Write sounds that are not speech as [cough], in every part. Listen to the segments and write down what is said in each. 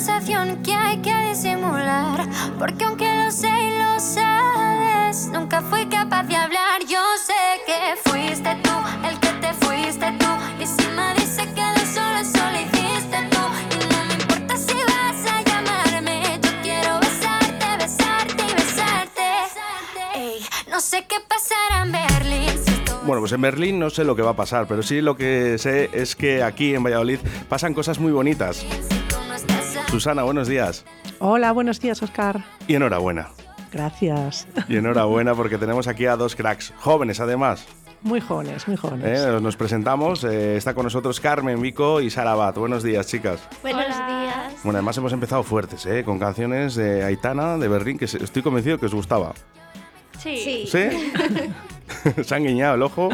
sensación que hay que disimular. Porque aunque lo sé y lo sabes, nunca fui capaz de hablar. Yo sé que fuiste tú el que te fuiste tú. Y si me dice que de solo solo hiciste tú. Y no me importa si vas a llamarme. Yo quiero besarte, besarte y besarte. Ey, no sé qué pasará en Berlín. Bueno, pues en Berlín no sé lo que va a pasar, pero sí lo que sé es que aquí en Valladolid pasan cosas muy bonitas. Susana, buenos días. Hola, buenos días, Oscar. Y enhorabuena. Gracias. Y enhorabuena porque tenemos aquí a dos cracks, jóvenes además. Muy jóvenes, muy jóvenes. ¿eh? Nos presentamos, eh, está con nosotros Carmen Vico y Sara Bat. Buenos días, chicas. Buenos días. Bueno, además hemos empezado fuertes, ¿eh? con canciones de Aitana, de Berlín, que estoy convencido que os gustaba. Sí. ¿Sí? [laughs] Se han guiñado el ojo.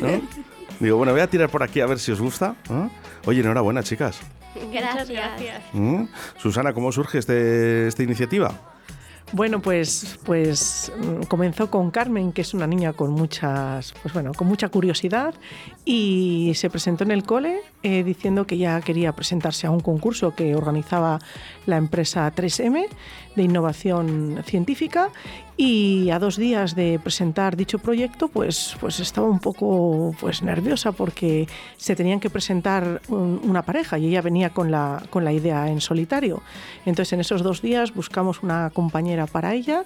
¿no? [laughs] Digo, bueno, voy a tirar por aquí a ver si os gusta. ¿no? Oye, enhorabuena, chicas. Muchas gracias. ¿Mm? Susana, ¿cómo surge este, esta iniciativa? Bueno, pues, pues mm, comenzó con Carmen, que es una niña con muchas, pues bueno, con mucha curiosidad, y se presentó en el cole eh, diciendo que ya quería presentarse a un concurso que organizaba la empresa 3M de innovación científica. Y a dos días de presentar dicho proyecto, pues, pues estaba un poco pues, nerviosa porque se tenían que presentar un- una pareja y ella venía con la, con la idea en solitario. Entonces en esos dos días buscamos una compañera para ella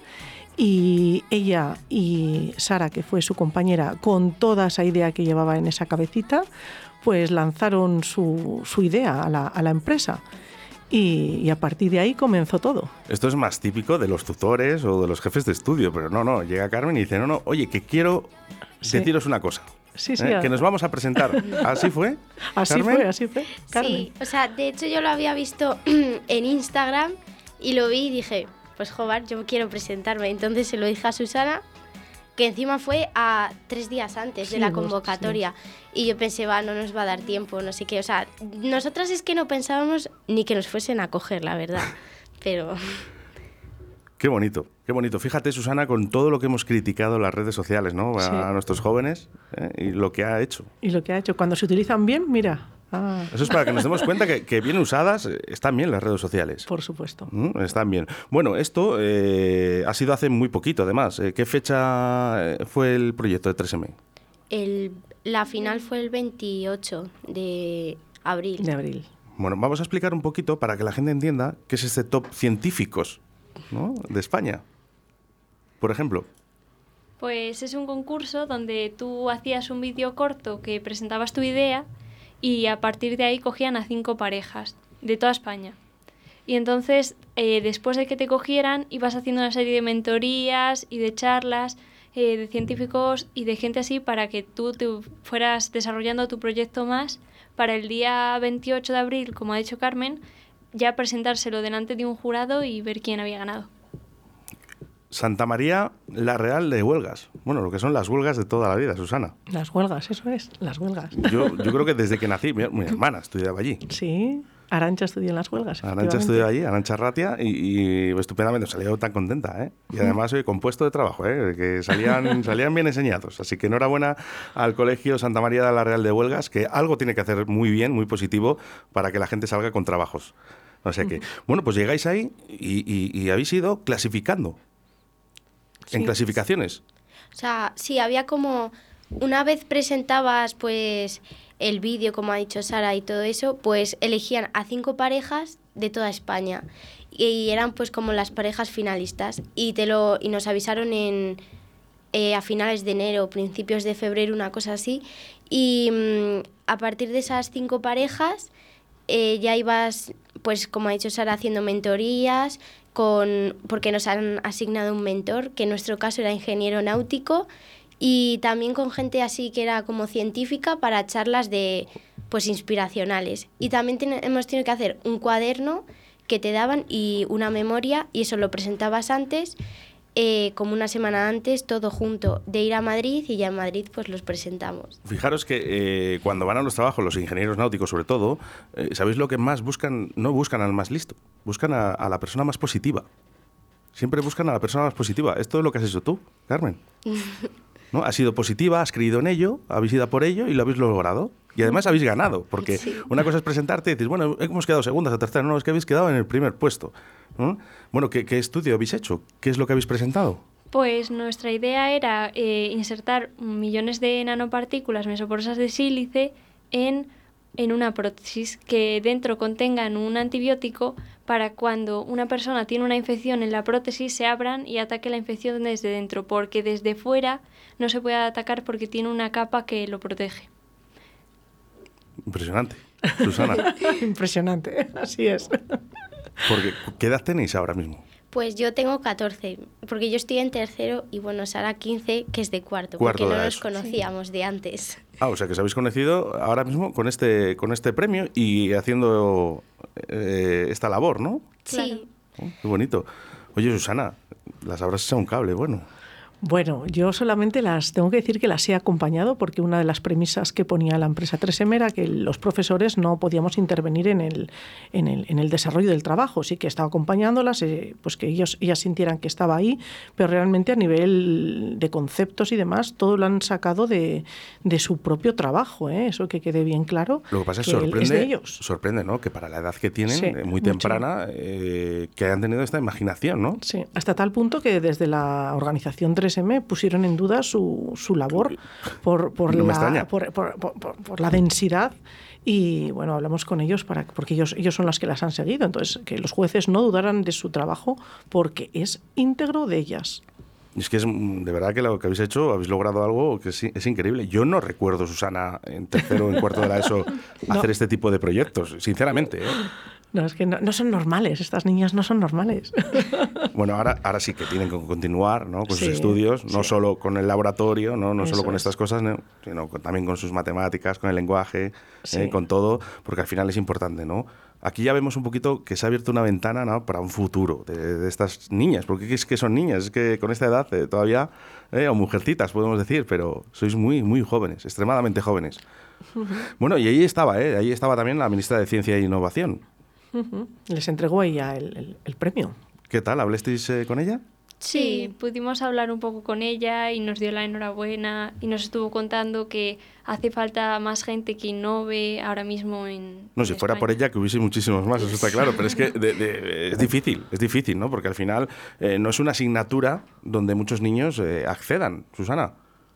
y ella y Sara, que fue su compañera, con toda esa idea que llevaba en esa cabecita, pues lanzaron su, su idea a la, a la empresa. Y, y a partir de ahí comenzó todo. Esto es más típico de los tutores o de los jefes de estudio, pero no, no, llega Carmen y dice, no, no, oye, que quiero Sí. deciros una cosa. Sí, sí, ¿eh? Que nos vamos a presentar. [laughs] ¿Así fue? Así Carmen? fue, así fue. Carmen. Sí, o sea, de hecho yo lo había visto [clears throat] en Instagram y lo vi y dije, pues joder, yo quiero presentarme. Entonces se lo dije a Susana, que encima fue a tres días antes Sí, de la convocatoria. Y yo pensé, va, no nos va a dar tiempo, no sé qué. O sea, nosotras es que no pensábamos ni que nos fuesen a coger, la verdad. [laughs] Pero Qué bonito, qué bonito. Fíjate, Susana, con todo lo que hemos criticado en las redes sociales, ¿no? A Sí. nuestros jóvenes ¿eh? y lo que ha hecho. Y lo que ha hecho, cuando se utilizan bien, mira. Ah, Eso es para que nos demos cuenta que, que bien usadas están bien las redes sociales. por supuesto. Mm, Están bien. Bueno, esto eh, ha sido hace muy poquito, además. Eh, ¿Qué fecha eh, fue el proyecto de 3M? el, la final fue el 28 de abril. De abril. Bueno, vamos a explicar un poquito para que la gente entienda qué es este top científicos ¿no? de España. Por ejemplo, Pues es un concurso donde tú hacías un vídeo corto que presentabas tu idea y a partir de ahí cogían a cinco parejas de toda España. Y entonces, eh, después de que te cogieran, ibas haciendo una serie de mentorías y de charlas eh, de científicos y de gente así para que tú te fueras desarrollando tu proyecto más para el día 28 de abril, como ha dicho Carmen, ya presentárselo delante de un jurado y ver quién había ganado. Santa María la Real de Huelgas. Bueno, lo que son las huelgas de toda la vida, Susana. Las huelgas, eso es, las huelgas. Yo, yo creo que desde que nací, mi, mi hermana estudiaba allí. Sí, Arancha estudió en las huelgas. Arancha estudió allí, Arancha Ratia, y, y estupendamente, salió tan contenta, ¿eh? Y además soy compuesto de trabajo, ¿eh? Que salían, [laughs] salían bien enseñados. Así que enhorabuena al Colegio Santa María de la Real de Huelgas, que algo tiene que hacer muy bien, muy positivo, para que la gente salga con trabajos. O sea que, bueno, pues llegáis ahí y, y- y habéis ido clasificando. En clasificaciones. O sea, sí, había como una vez presentabas pues el vídeo, como ha dicho Sara y todo eso, pues elegían a cinco parejas de toda España. Y eran pues como las parejas finalistas. Y te lo y nos avisaron en eh, a finales de enero, principios de febrero, una cosa así. Y mm, a partir de esas cinco parejas eh, ya ibas, pues como ha dicho Sara, haciendo mentorías, con, porque nos han asignado un mentor, que en nuestro caso era ingeniero náutico, y también con gente así que era como científica para charlas de pues inspiracionales. Y también ten- hemos tenido que hacer un cuaderno que te daban y una memoria, y eso lo presentabas antes, eh, como una semana antes, todo junto, de ir a Madrid, y ya en Madrid pues los presentamos. Fijaros que eh, cuando van a los trabajos, los ingenieros náuticos sobre todo, eh, ¿sabéis lo que más buscan? No buscan al más listo, buscan a, a la persona más positiva. Siempre buscan a la persona más positiva. Esto es lo que has hecho tú, Carmen. [laughs] ¿no? Ha sido positiva, has creído en ello, habéis ido por ello y lo habéis logrado. Y además habéis ganado, porque Sí. una cosa es presentarte y dices, bueno, hemos quedado segundas o terceras, no, es que habéis quedado en el primer puesto. ¿no? Bueno, ¿qué, qué estudio habéis hecho? ¿Qué es lo que habéis presentado? Pues nuestra idea era eh, insertar millones de nanopartículas mesoporosas de sílice en, en una prótesis que dentro contengan un antibiótico para cuando una persona tiene una infección en la prótesis se abran y ataque la infección desde dentro, porque desde fuera no se puede atacar porque tiene una capa que lo protege. Impresionante. Susana, [laughs] Impresionante, así es. porque, ¿qué edad tenéis ahora mismo? Pues yo tengo 14, porque yo estoy en tercero y bueno, Sara 15, que es de cuarto, Cuarto porque no nos conocíamos de antes. Ah, o sea que os habéis conocido ahora mismo con este, con este premio y haciendo eh, esta labor, ¿no? Sí. Oh, qué bonito. Oye, Susana, las habrás echado un cable, bueno. Bueno, yo solamente las tengo que decir que las he acompañado porque una de las premisas que ponía la empresa 3M era que los profesores no podíamos intervenir en el, en el, en el desarrollo del trabajo. Sí que estaba acompañándolas, eh, pues que ellos, ellas sintieran que estaba ahí, pero realmente a nivel de conceptos y demás, todo lo han sacado de, de su propio trabajo. ¿eh? Eso que quede bien claro. Lo que pasa es que sorprende, de ellos. sorprende, ¿no? Que para la edad que tienen, Sí, eh, muy temprana, eh, que hayan tenido esta imaginación, ¿no? Sí, hasta tal punto que desde la organización 3M pusieron en duda su, su labor por, por, No la, por, por- la densidad. Y bueno, hablamos con ellos para, porque ellos, ellos son las que las han seguido. Entonces, que los jueces no dudaran de su trabajo porque es íntegro de ellas. Es que es de verdad que lo que habéis hecho, habéis logrado algo que es, es increíble. Yo no recuerdo, Susana, en tercero o en cuarto de la ESO, [laughs] No. hacer este tipo de proyectos, sinceramente. ¿eh? No, es que no, no son normales, estas niñas no son normales. [laughs] Bueno, ahora, ahora sí que tienen que continuar ¿no? con Sí, sus estudios, no sí. solo con el laboratorio, no, no solo con es. estas cosas, ¿no? sino con- también con sus matemáticas, con el lenguaje, Sí. eh, con todo, porque al final es importante, ¿no? Aquí ya vemos un poquito que se ha abierto una ventana ¿no? para un futuro de, de estas niñas, porque es que son niñas, es que con esta edad eh, todavía, eh, o mujercitas podemos decir, pero sois muy, muy jóvenes, extremadamente jóvenes. Bueno, y ahí estaba, ¿eh? ahí estaba también la ministra de Ciencia e Innovación. Les entregó ella el, el- el premio. ¿Qué tal? ¿Hablasteis eh, con ella? Sí, pudimos hablar un poco con ella y nos dio la enhorabuena y nos estuvo contando que hace falta más gente que innove ahora mismo en. No, si en fuera por ella, que hubiese muchísimos más, eso está claro, pero es que [laughs] de- de- es difícil, es difícil, ¿no? Porque al final eh, no es una asignatura donde muchos niños eh, accedan, Susana.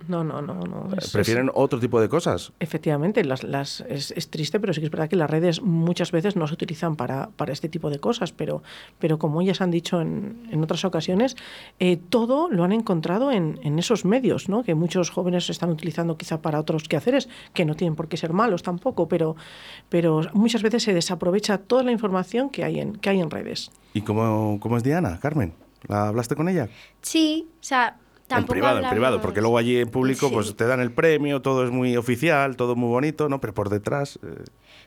No, no, no. no. es- Prefieren otro tipo de cosas. Efectivamente, las, las, es, es triste, pero sí que es verdad que las redes muchas veces no se utilizan para, para este tipo de cosas, pero, pero como ellas han dicho en, en otras ocasiones, eh, todo lo han encontrado en, en esos medios, ¿no? que muchos jóvenes están utilizando quizá para otros quehaceres, que no tienen por qué ser malos tampoco, pero, pero muchas veces se desaprovecha toda la información que hay en, que hay en redes. ¿Y cómo, cómo es Diana, Carmen? ¿La hablaste con ella? Sí, o sea, En privado, en privado, hablamos- porque luego allí en público Sí. pues te dan el premio, todo es muy oficial, todo muy bonito, ¿no? Pero por detrás... eh,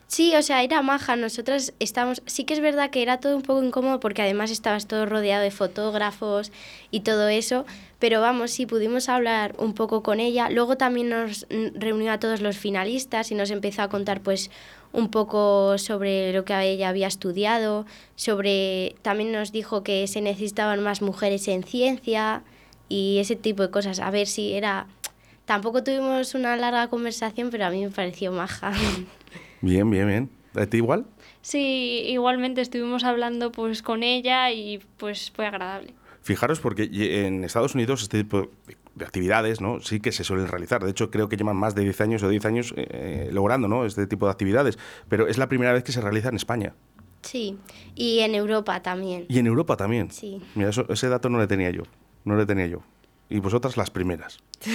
Sí, o sea, era maja. Nosotras estábamos. Sí que es verdad que era todo un poco incómodo porque además estabas todo rodeado de fotógrafos y todo eso. Pero vamos, sí, pudimos hablar un poco con ella. Luego también nos reunió a todos los finalistas y nos empezó a contar, pues, un poco sobre lo que ella había estudiado. Sobre. También nos dijo que se necesitaban más mujeres en ciencia y ese tipo de cosas. A ver si era. Tampoco tuvimos una larga conversación, pero a mí me pareció maja. [laughs] Bien, bien, bien. ¿A ti igual? Sí, igualmente estuvimos hablando pues con ella y pues fue agradable. Fijaros porque en Estados Unidos este tipo de actividades ¿no? sí que se suelen realizar. De hecho, creo que llevan más de 10 años o 10 años eh, logrando ¿no? este tipo de actividades. Pero es la primera vez que se realiza en España. Sí, y en Europa también. Y en Europa también. Sí. Mira, eso- ese dato no le tenía yo. No le tenía yo. Y vosotras las primeras. [laughs]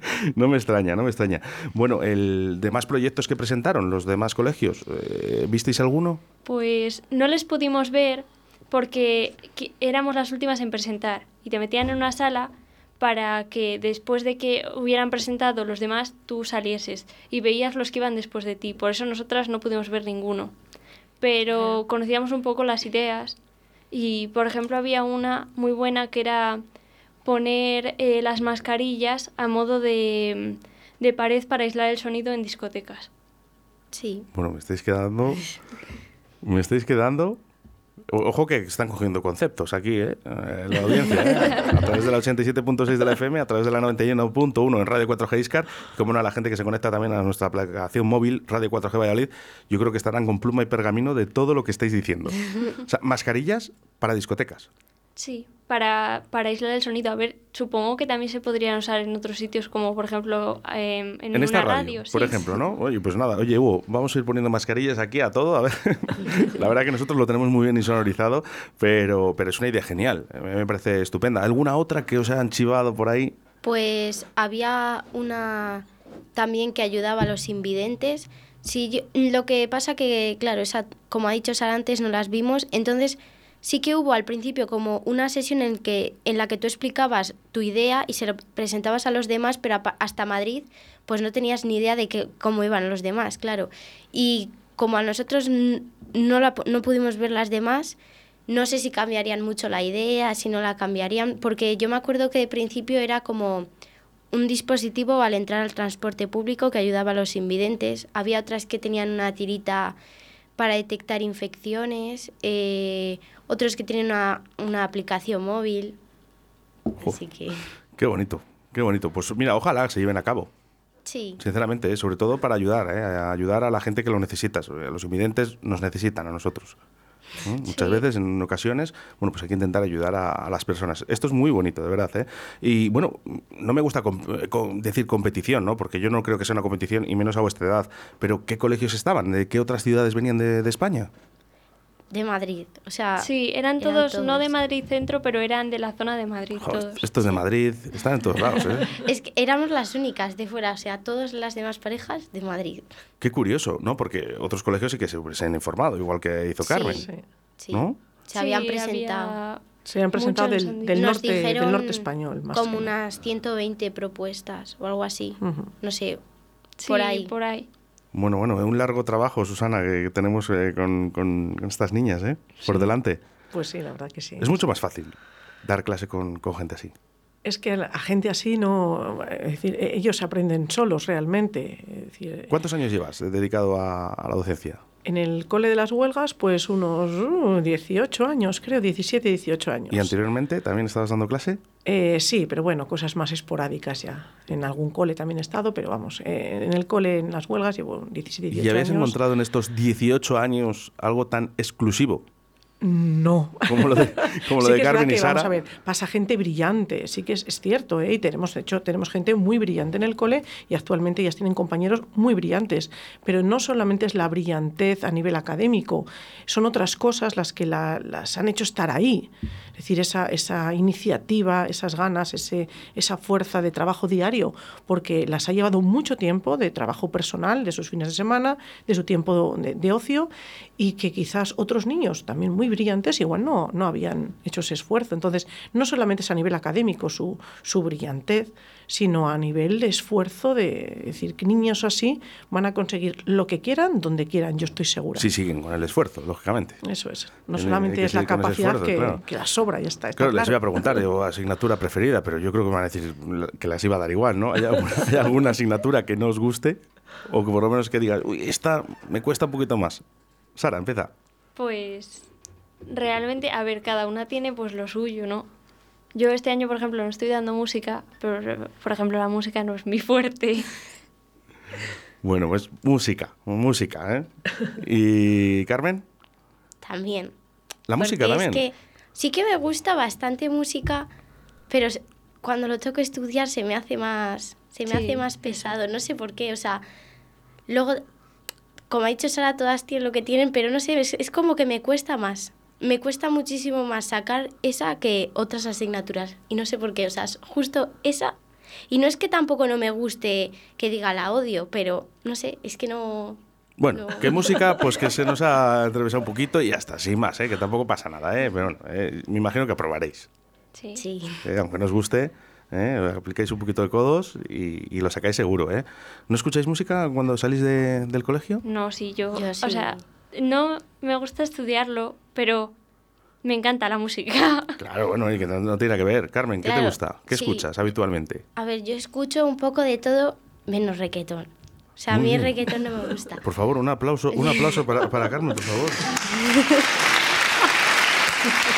[laughs] no me extraña, no me extraña. Bueno, el demás proyectos que presentaron, los demás colegios, eh, ¿visteis alguno? Pues no les pudimos ver porque éramos las últimas en presentar y te metían en una sala para que después de que hubieran presentado los demás tú salieses y veías los que iban después de ti. Por eso nosotras no pudimos ver ninguno. Pero conocíamos un poco las ideas y, por ejemplo, había una muy buena que era poner eh, las mascarillas a modo de, de pared para aislar el sonido en discotecas. Sí. Bueno, me estáis quedando. Me estáis quedando Ojo que están cogiendo conceptos aquí, ¿eh? Eh, la audiencia, ¿eh? A través de la 87.6 de la FM, a través de la 91.1 en Radio 4G Iscar, como no, a la gente que se conecta también a nuestra aplicación móvil Radio 4G Valladolid, yo creo que estarán con pluma y pergamino de todo lo que estáis diciendo. O sea, mascarillas para discotecas. Sí, para, para aislar el sonido. A ver, supongo que también se podrían usar en otros sitios, como por ejemplo em, en, En, esta una radio, radio. por sí. ejemplo, ¿no? Oye, pues nada, oye, Hugo, vamos a ir poniendo mascarillas aquí a todo, a ver. [laughs] la verdad que nosotros lo tenemos muy bien insonorizado, pero, pero es una idea genial, mí me parece estupenda. ¿Alguna otra que os hayan chivado por ahí? Pues había una también que ayudaba a los invidentes. Sí, yo- lo que pasa que, claro, esa, como ha dicho Sara antes, no las vimos. Entonces, sí que hubo al principio como una sesión en, que, en la que tú explicabas tu idea y se lo presentabas a los demás, pero hasta Madrid, pues no tenías ni idea de que, cómo iban los demás, claro. Y como a nosotros no, no pudimos ver las demás, no sé si cambiarían mucho la idea, si no la cambiarían, porque yo me acuerdo que de principio era como un dispositivo al entrar al transporte público que ayudaba a los invidentes. Había otras que tenían una tirita para detectar infecciones, eh, otros que tienen una, una aplicación móvil. Así que Qué bonito, qué bonito. Pues mira, ojalá se lleven a cabo, sí, sinceramente, ¿eh? sobre todo para ayudar, ¿eh? a ayudar a la gente que lo necesita. Los invidentes nos necesitan a nosotros. ¿eh? Muchas Sí. veces, en ocasiones, bueno, pues hay que intentar ayudar a, a las personas. Esto es muy bonito, de verdad. ¿eh? Y bueno, no me gusta com- eh, com- decir competición, ¿no? Porque yo no creo que sea una competición, y menos a vuestra edad. Pero ¿qué colegios estaban? ¿De qué otras ciudades venían de, de España? De Madrid. O sea, Sí, eran eran todos, no de. Madrid centro, pero eran de la zona de Madrid Joder, todos. estos de Madrid están en todos lados, ¿eh? [laughs] es que éramos las únicas de fuera, o sea, todas las demás parejas de Madrid. Qué curioso, ¿no? Porque otros colegios sí que se, se han informado, igual que hizo. Carmen. Sí. Sí. ¿No? Se habían Sí, presentado. había- Se han presentado del, del norte, del norte español. Más como unas 120 propuestas o algo así. No sé, sí, por ahí. por ahí. Bueno, bueno, un largo trabajo, Susana, que tenemos eh, con, estas niñas, ¿eh? Por Sí. delante. Pues sí, la verdad que sí. Es mucho más fácil dar clase con, con gente así. Es que a gente así no. Es decir, e- ellos aprenden solos realmente. Es decir, ¿Cuántos años llevas dedicado a, a la docencia? En el cole de las huelgas, pues unos uh, 18 años, creo, 17, 18 años. ¿Y anteriormente también estabas dando clase? Eh, sí, pero bueno, cosas más esporádicas ya. En algún cole también he estado, pero vamos, eh, en el cole, en las huelgas, llevo 17, 18 ¿Y habías años. encontrado en estos 18 años algo tan exclusivo No. como lo de, [laughs] como lo Sí de que es Carmen verdad y Sara? Vamos a ver, pasa gente brillante, sí que es, es cierto, ¿eh? y tenemos, de hecho, tenemos gente muy brillante en el cole y actualmente ellas tienen compañeros muy brillantes, pero no solamente es la brillantez a nivel académico, son otras cosas las que la- las han hecho estar ahí. Es decir, esa, esa iniciativa, esas ganas, ese, esa fuerza de trabajo diario, porque las ha llevado mucho tiempo de trabajo personal, de sus fines de semana, de su tiempo de, de ocio, y que quizás otros niños también muy brillantes igual no, no habían hecho ese esfuerzo. Entonces, no solamente es a nivel académico su, su brillantez, sino a nivel de esfuerzo de decir que niños así van a conseguir lo que quieran, donde quieran, yo estoy segura. Sí, siguen con el esfuerzo, lógicamente. Eso es. No solamente es la capacidad esfuerzo, que, claro. que la sobra, ya está. está Claro, les iba a preguntar, digo, asignatura preferida, pero yo creo que me van a decir que las iba a dar igual, ¿no? ¿Hay alguna, hay alguna asignatura que no os guste? O que por lo menos que digas, uy, esta me cuesta un poquito más. Sara, empieza. Pues realmente, a ver, cada una tiene pues lo suyo, ¿no? Yo este año, por ejemplo, no estoy dando música, pero por ejemplo la música no es mi fuerte. Bueno, pues música, música, ¿eh? ¿Y Carmen? También. La música Porque también. Es que sí que me gusta bastante música, pero cuando lo toco estudiar se me hace más, se me Sí, hace más pesado. No sé por qué. O sea, luego, como ha dicho Sara, todas tienen lo que tienen, pero no sé, es, es como que me cuesta más. Me cuesta muchísimo más sacar esa que otras asignaturas. Y no sé por qué. O sea, es justo esa. Y no es que tampoco no me guste que diga la odio, pero no sé, es que no. Bueno, no. que música, [laughs] pues que se nos ha atravesado un poquito y hasta sin más, ¿eh? Que tampoco pasa nada, ¿eh? Pero bueno, eh, me imagino que aprobaréis. Sí. Sí. ¿eh? Aunque no os guste, ¿eh? aplicáis un poquito de codos y, y lo sacáis seguro, ¿eh? ¿No escucháis música cuando salís de- del colegio? No, sí, yo, Yo o sí. sea, no me gusta estudiarlo, pero me encanta la música. [laughs] Claro, bueno, y que no, no tiene nada que ver. Carmen, ¿qué te gusta? ¿Qué sí. escuchas habitualmente? A ver, yo escucho un poco de todo menos reggaetón. O sea, a mí el reggaetón no me gusta. Por favor, un aplauso, un aplauso para, para Carmen, por favor. [laughs]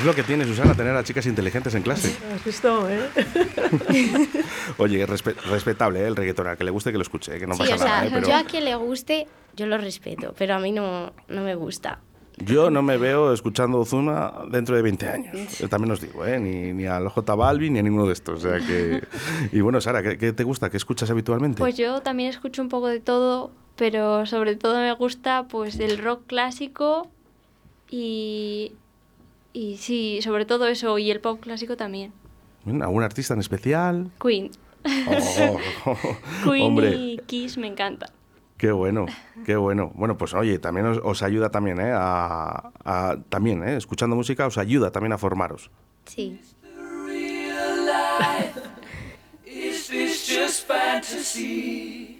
Es lo que tiene, Susana, tener a chicas inteligentes en clase. ¿Has visto, eh? [laughs] Oye, respe- respetable, ¿eh? el reggaetón, a que le guste que lo escuche, que no sí, pasa o sea, nada. ¿eh? Pero yo a quien le guste, yo lo respeto, pero a mí no, no me gusta. yo no me veo escuchando Ozuna dentro de 20 años. Yo también os digo, ¿eh? ni, ni al J Balvin ni a ninguno de estos. O sea que... [laughs] Y bueno, Sara, ¿qué, qué te gusta? ¿Qué escuchas habitualmente? Pues yo también escucho un poco de todo, pero sobre todo me gusta pues el rock clásico y, y sí, sobre todo eso, y el pop clásico también. ¿Algún artista en especial? Queen. Oh, [laughs] Queen hombre, y Kiss me encanta. qué bueno, qué bueno. Bueno, pues oye, también os, os ayuda también, ¿eh? A, a- también, ¿eh? Escuchando música os ayuda también a formaros. Sí. Is this just fantasy?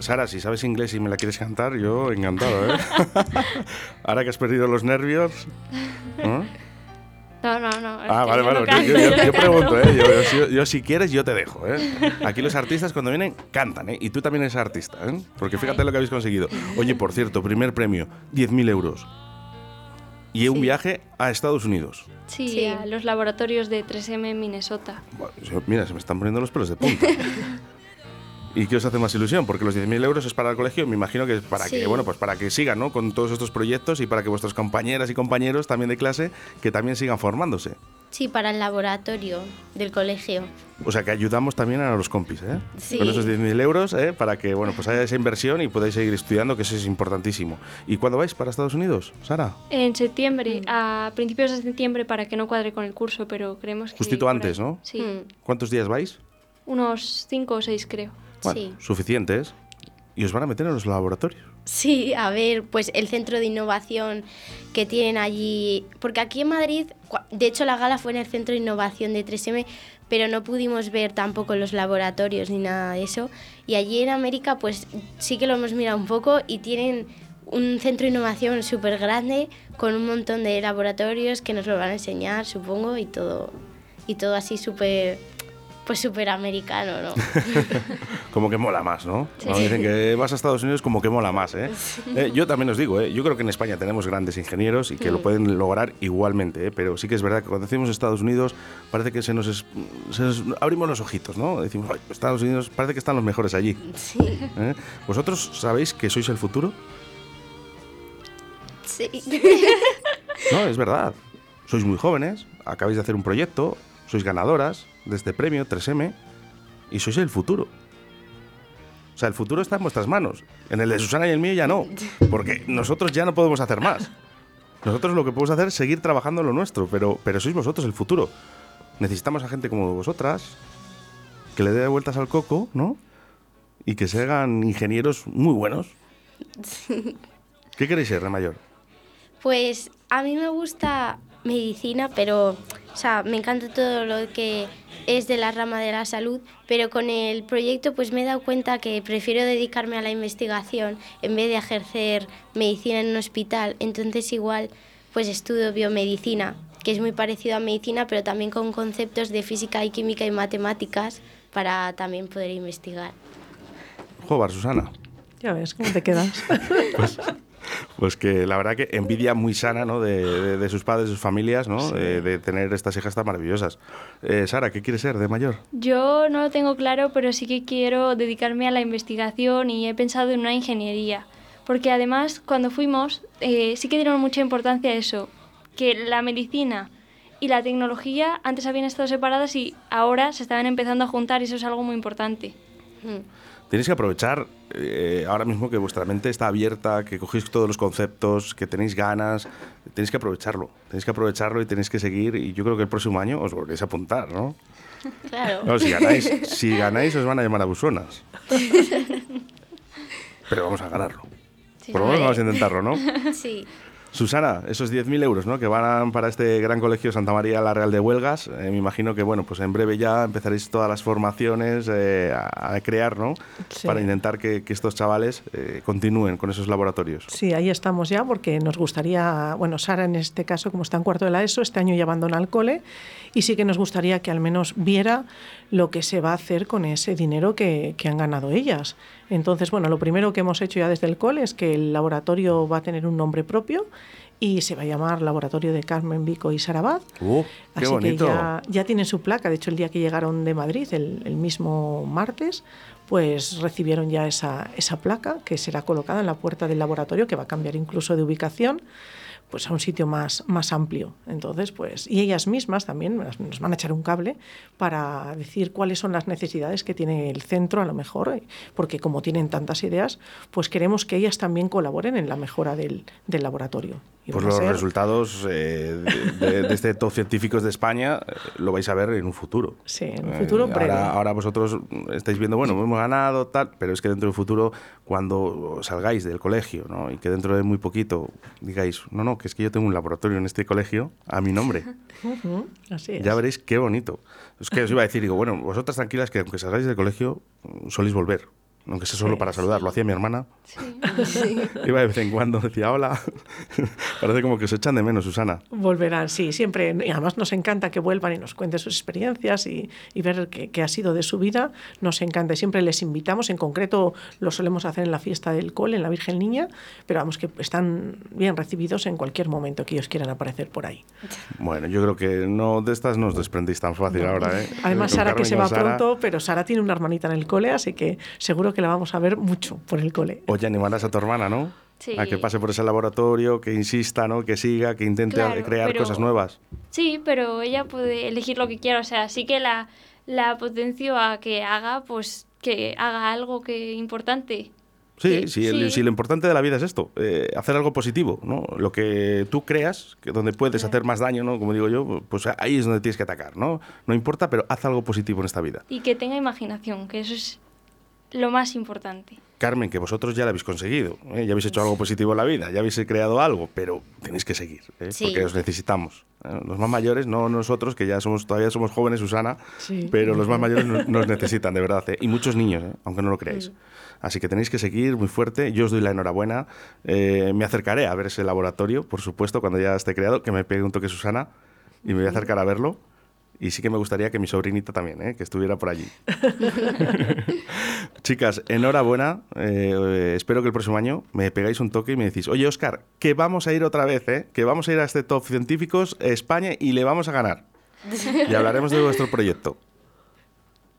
Sara, si sabes inglés y me la quieres cantar, yo encantado, ¿eh? [laughs] Ahora que has perdido los nervios. ¿eh? No, no, no. Ah, vale, no vale. canto, Yo, pregunto, ¿eh? Yo, yo- yo- yo si quieres, yo te dejo, ¿eh? Aquí los artistas cuando vienen cantan, ¿eh? Y tú también eres artista, ¿eh? Porque fíjate Ay. lo que habéis conseguido. Oye, por cierto, primer premio, 10.000 euros. Y un Sí. viaje a Estados Unidos. Sí, Sí. a los laboratorios de 3M en Minnesota. Bueno, Mira, se me están poniendo los pelos de punta. [laughs] ¿Y qué os hace más ilusión? Porque los 10.000 euros es para el colegio, me imagino que es para que, bueno, pues para que sigan, ¿no? Con todos estos proyectos y para que vuestras compañeras y compañeros también de clase que también sigan formándose. Sí, para el laboratorio del colegio. O sea que ayudamos también a los compis, ¿eh? Sí. Con esos 10.000 euros, ¿eh? Para que, bueno, pues haya esa inversión y podáis seguir estudiando, que eso es importantísimo. ¿Y cuándo vais para Estados Unidos, Sara? En septiembre, a principios de septiembre, para que no cuadre con el curso, pero creemos que... Justito antes. ¿no? Sí, Mm, ¿Cuántos días vais? unos cinco o seis creo. Bueno, Sí. suficientes. Y os van a meter en los laboratorios. Sí, a ver, pues el centro de innovación que tienen allí, porque aquí en Madrid, de hecho la gala fue en el centro de innovación de 3M, pero no pudimos ver tampoco los laboratorios ni nada de eso. Y allí en América, pues sí que lo hemos mirado un poco y tienen un centro de innovación súper grande con un montón de laboratorios que nos lo van a enseñar, supongo, y todo, y todo así súper, pues súper americano, ¿no? [laughs] Como que mola más, ¿no? Sí. Cuando dicen que vas a Estados Unidos, como que mola más, ¿eh? Eh, yo también os digo, ¿eh? Yo creo que en España tenemos grandes ingenieros y que Mm. lo pueden lograr igualmente, ¿eh? Pero sí que es verdad que cuando decimos Estados Unidos, parece que se nos, es- se nos abrimos los ojitos, ¿no? Decimos, "Ay, Estados Unidos, parece que están los mejores allí. Sí, ¿eh? ¿Vosotros sabéis que sois el futuro? sí. [laughs] No, es verdad. Sois muy jóvenes, acabáis de hacer un proyecto, sois ganadoras de este premio 3M y sois el futuro. O sea, el futuro está en vuestras manos. En el de Susana y el mío ya no, porque nosotros ya no podemos hacer más. Nosotros lo que podemos hacer es seguir trabajando en lo nuestro, pero, pero sois vosotros el futuro. Necesitamos a gente como vosotras que le dé vueltas al coco, ¿no? Y que se hagan ingenieros muy buenos. [laughs] ¿Qué queréis ser de mayor? Pues a mí me gusta medicina, pero, o sea, me encanta todo lo que es de la rama de la salud, pero con el proyecto pues me he dado cuenta que prefiero dedicarme a la investigación en vez de ejercer medicina en un hospital, entonces igual pues estudio biomedicina, que es muy parecido a medicina, pero también con conceptos de física y química y matemáticas para también poder investigar. Jobar, Susana. Ya ves cómo te quedas. [laughs] Pues que la verdad que envidia muy sana ¿no? de, de- de sus padres, de sus familias, ¿no? Eh, de tener estas hijas tan maravillosas. Eh, Sara, ¿qué quieres ser de mayor? Yo no lo tengo claro, pero sí que quiero dedicarme a la investigación y he pensado en una ingeniería. Porque además, cuando fuimos, eh, sí que dieron mucha importancia a eso, que la medicina y la tecnología antes habían estado separadas y ahora se estaban empezando a juntar y eso es algo muy importante. Tenéis que aprovechar eh, ahora mismo que vuestra mente está abierta, que cogéis todos los conceptos, que tenéis ganas, tenéis que aprovecharlo. Tenéis que aprovecharlo y tenéis que seguir. Y yo creo que el próximo año os volvéis a apuntar, ¿no? Claro. No, si ganáis, si ganáis os van a llamar a busonas. [laughs] Pero vamos a ganarlo. Sí, Por lo menos vamos a intentarlo, ¿no? Sí. Susana, esos 10.000 euros ¿no? que van para este gran colegio Santa María la Real de Huelgas, eh, me imagino que bueno, pues en breve ya empezaréis todas las formaciones eh, a, a crear, ¿no? Sí. Para intentar que, que estos chavales eh, continúen con esos laboratorios. Sí, ahí estamos ya porque nos gustaría, bueno, Sara en este caso, como está en cuarto de la ESO, este año ya abandona el cole y sí que nos gustaría que al menos viera lo que se va a hacer con ese dinero que, que han ganado ellas. Entonces, bueno, lo primero que hemos hecho ya desde el cole es que el laboratorio va a tener un nombre propio y se va a llamar Laboratorio de Carmen Vico y Sarabat. ¡Uh, qué Así bonito! que ya, ya tienen su placa. De hecho, el día que llegaron de Madrid, el, el mismo martes, pues recibieron ya esa, esa placa que será colocada en la puerta del laboratorio, que va a cambiar incluso de ubicación pues a un sitio más, más amplio. Entonces, pues, y ellas mismas también nos van a echar un cable para decir cuáles son las necesidades que tiene el centro, a lo mejor, eh, porque como tienen tantas ideas, pues queremos que ellas también colaboren en la mejora del, del laboratorio. Y Pues los ser- resultados eh, de, de- este top científicos de España eh, lo vais a ver en un futuro. Sí, en un Eh, futuro breve. ahora, ahora vosotros estáis viendo, bueno, hemos ganado, tal, pero es que dentro del futuro, cuando salgáis del colegio, ¿no? Y que dentro de muy poquito digáis, no, no, que es que yo tengo un laboratorio en este colegio a mi nombre. Así es. Ya veréis qué bonito. Es que os iba a decir, digo, bueno, vosotras tranquilas que aunque salgáis del colegio, soléis volver. Aunque sea solo Sí, para saludar. Lo hacía mi hermana. Sí. [laughs] Iba de vez en cuando, decía hola. [laughs] Parece como que se echan de menos, Susana. Volverán, sí, siempre. Y además nos encanta que vuelvan y nos cuenten sus experiencias y, y ver qué, qué ha sido de su vida. Nos encanta y siempre les invitamos. En concreto lo solemos hacer en la fiesta del cole, en la Virgen Niña, pero vamos que están bien recibidos en cualquier momento que ellos quieran aparecer por ahí. Bueno, yo creo que no de estas no os desprendéis tan fácil ahora, ¿eh? Además, Con Sara que se va Sara, pronto, pero Sara tiene una hermanita en el cole, así que seguro que la vamos a ver mucho por el cole. Oye, animarás a tu hermana, ¿no? Sí. A que pase por ese laboratorio, que insista, ¿no? Que siga, que intente Claro, crear pero- cosas nuevas. Sí, pero ella puede elegir lo que quiera. O sea, sí que la, la potencio a que haga, pues, que haga algo que importante. Sí, Que- sí, el- sí. sí, lo importante de la vida es esto, eh, hacer algo positivo, ¿no? Lo que tú creas, que donde puedes hacer más daño, ¿no? Como digo yo, pues ahí es donde tienes que atacar, ¿no? No importa, pero haz algo positivo en esta vida. Y que tenga imaginación, que eso es lo más importante. Carmen, que vosotros ya lo habéis conseguido, ¿eh? ya habéis hecho algo positivo en la vida, ya habéis creado algo, pero tenéis que seguir, ¿eh? Sí. porque os necesitamos. ¿eh? Los más mayores, no nosotros, que ya somos todavía somos jóvenes, Susana, Sí. pero los más mayores nos, nos necesitan, de verdad, ¿eh? y muchos niños, ¿eh? aunque no lo creáis. Así que tenéis que seguir muy fuerte. Yo os doy la enhorabuena. Eh, me acercaré a ver ese laboratorio, por supuesto, cuando ya esté creado, que me pegue un toque Susana y me voy a acercar a verlo. Y sí que me gustaría que mi sobrinita también, ¿eh? que estuviera por allí. [laughs] Chicas, enhorabuena. Eh, espero que el próximo año me pegáis un toque y me decís, oye, Oscar, que vamos a ir otra vez, ¿eh? que vamos a ir a este Top Científicos España y le vamos a ganar. [laughs] Y hablaremos de vuestro proyecto.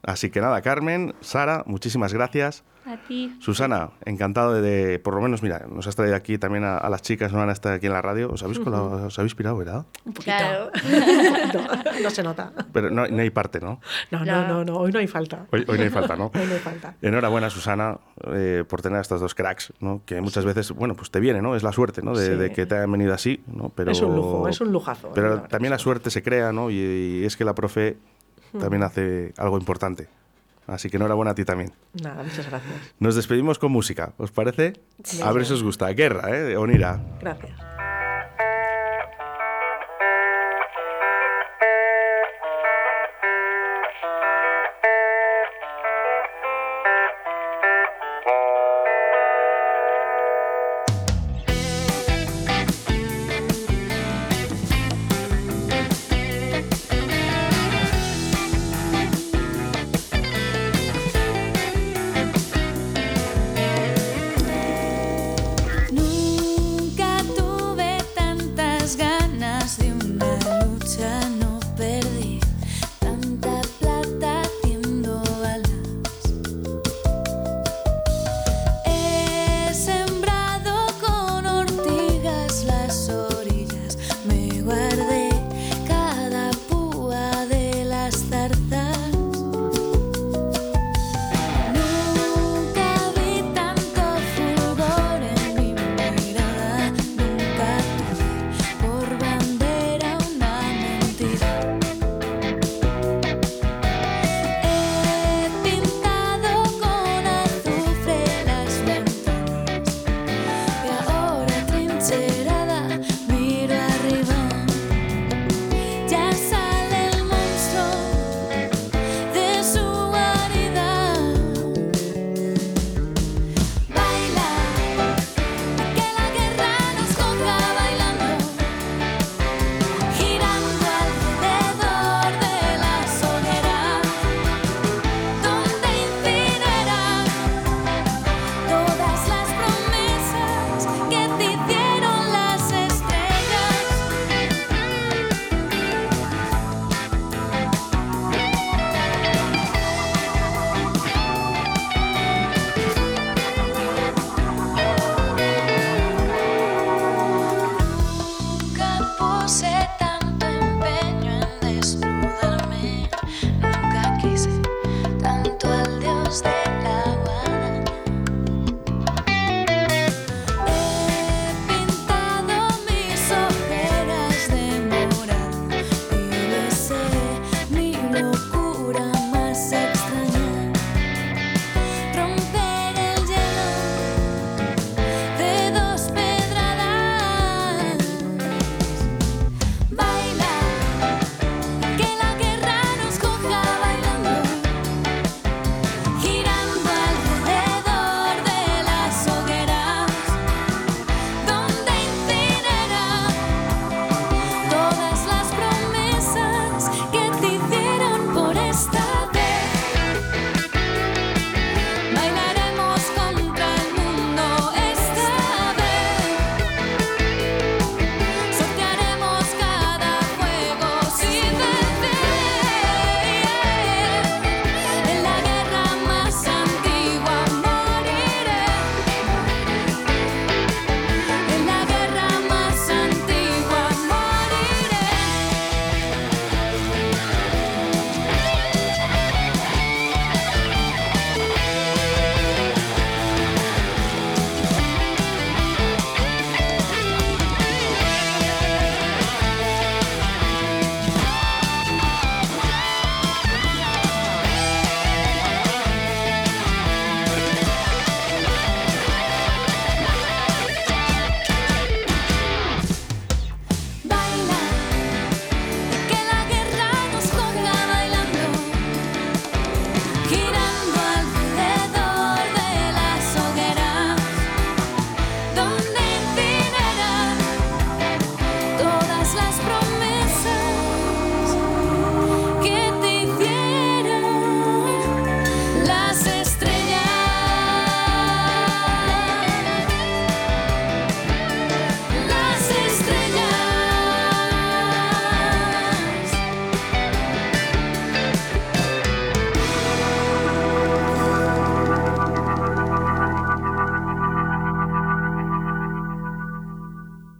Así que nada, Carmen, Sara, muchísimas gracias. A ti. Susana, encantado de, de- por lo menos, mira, nos has traído aquí también a, a las chicas, no van a estar aquí en la radio. Os habéis, colado- os habéis pirado, ¿verdad? Un poquito. Claro. [laughs] no, no se nota. Pero no, no hay parte, ¿no? No, no, No. no, no, hoy no hay falta. Hoy, hoy no hay falta, ¿no? [laughs] Hoy no hay falta. Enhorabuena, Susana, eh, por tener a estos dos cracks, ¿no? Que muchas veces, bueno, pues te viene, ¿no? Es la suerte, ¿no? De, Sí. de que te hayan venido así, ¿no? Pero, Es un lujo, es un lujazo, la Pero verdad también la sí. suerte se crea, ¿no? Y, y es que la profe también hace algo importante. Así que enhorabuena a ti también. Nada, muchas gracias. Nos despedimos con música, ¿os parece? A ver si os gusta. Guerra, ¿eh? De Onira. Gracias.